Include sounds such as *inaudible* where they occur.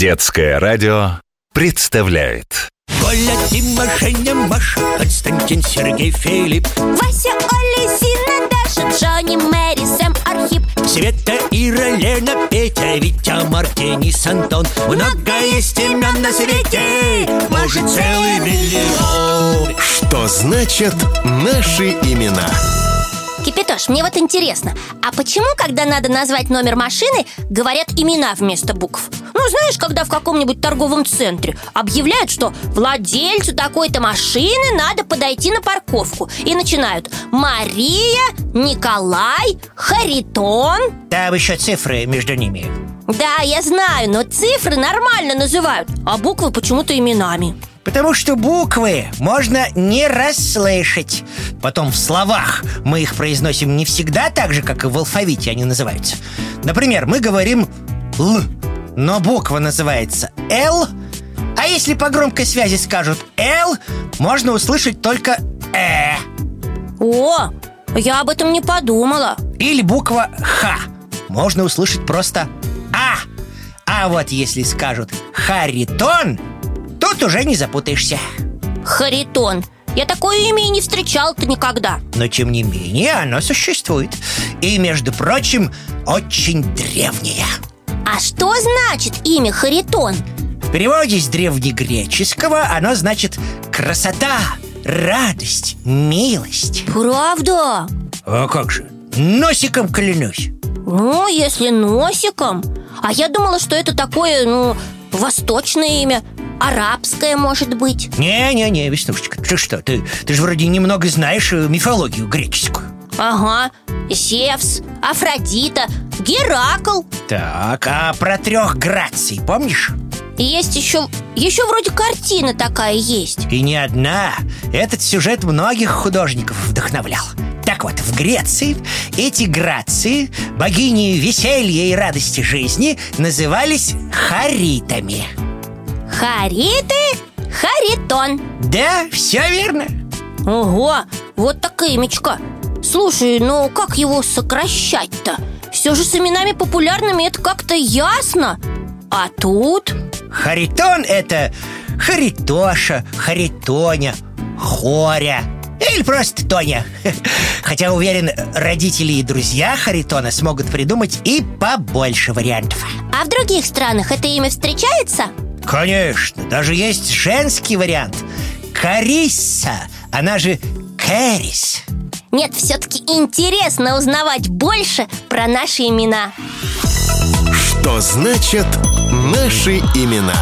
Детское радио представляет. Коля, Дима, Женя, Маша, Константин, Сергей, Филипп. Вася, Оля, Зина, Даша, Джонни, Мэри, Сэм, Архип. Света, Ира, Лена, Петя, Витя, Мартинис, Антон Много есть имен на свете, может целый миллион. Что значит наши имена? Кипятош, мне вот интересно А почему, когда надо назвать номер машины Говорят имена вместо букв? Ну, знаешь, когда в каком-нибудь торговом центре Объявляют, что владельцу такой-то машины Надо подойти на парковку И начинают Мария, Николай, Харитон Там еще цифры между ними. Да, я знаю, но цифры нормально называют А буквы почему-то именами. Потому что буквы можно не расслышать Потом в словах мы их произносим не всегда так же, как и в алфавите они называются. Например, мы говорим «л», но буква называется «л» А если по громкой связи скажут «л», можно услышать только «э» О, я об этом не подумала. Или буква «х» Можно услышать просто «а» А вот если скажут «харитон», тут уже не запутаешься. Харитон Я такое имя и не встречал-то никогда. Но тем не менее оно существует. И, между прочим, очень древнее. А что значит имя Харитон? В переводе с древнегреческого оно значит «красота», «радость», «милость» Правда? А как же? Носиком клянусь. Ну, если носиком. А я думала, что это такое, ну, восточное имя Арабское, может быть? Не-не-не, Веснушечка, ты что? Ты, ты же вроде немного знаешь э, мифологию греческую. Ага, Зевс, Афродита, Геракл. Так, а про трех граций помнишь? Есть еще, еще вроде картина такая есть. И не одна. Этот сюжет многих художников вдохновлял. Так вот, в Греции эти грации, богини веселья и радости жизни, назывались харитами Хариты, Харитон. Да, все верно. Ого, вот так имечко Слушай, ну как его сокращать-то? Все же с именами популярными это как-то ясно. А тут... Харитон — это Харитоша, Харитоня, Хоря. Или просто Тоня. *laughs* Хотя уверен, родители и друзья Харитона смогут придумать и побольше вариантов. А в других странах это имя встречается? Конечно, даже есть женский вариант. Карисса, она же Кэрис. Нет, все-таки интересно узнавать больше про наши имена. Что значит наши имена?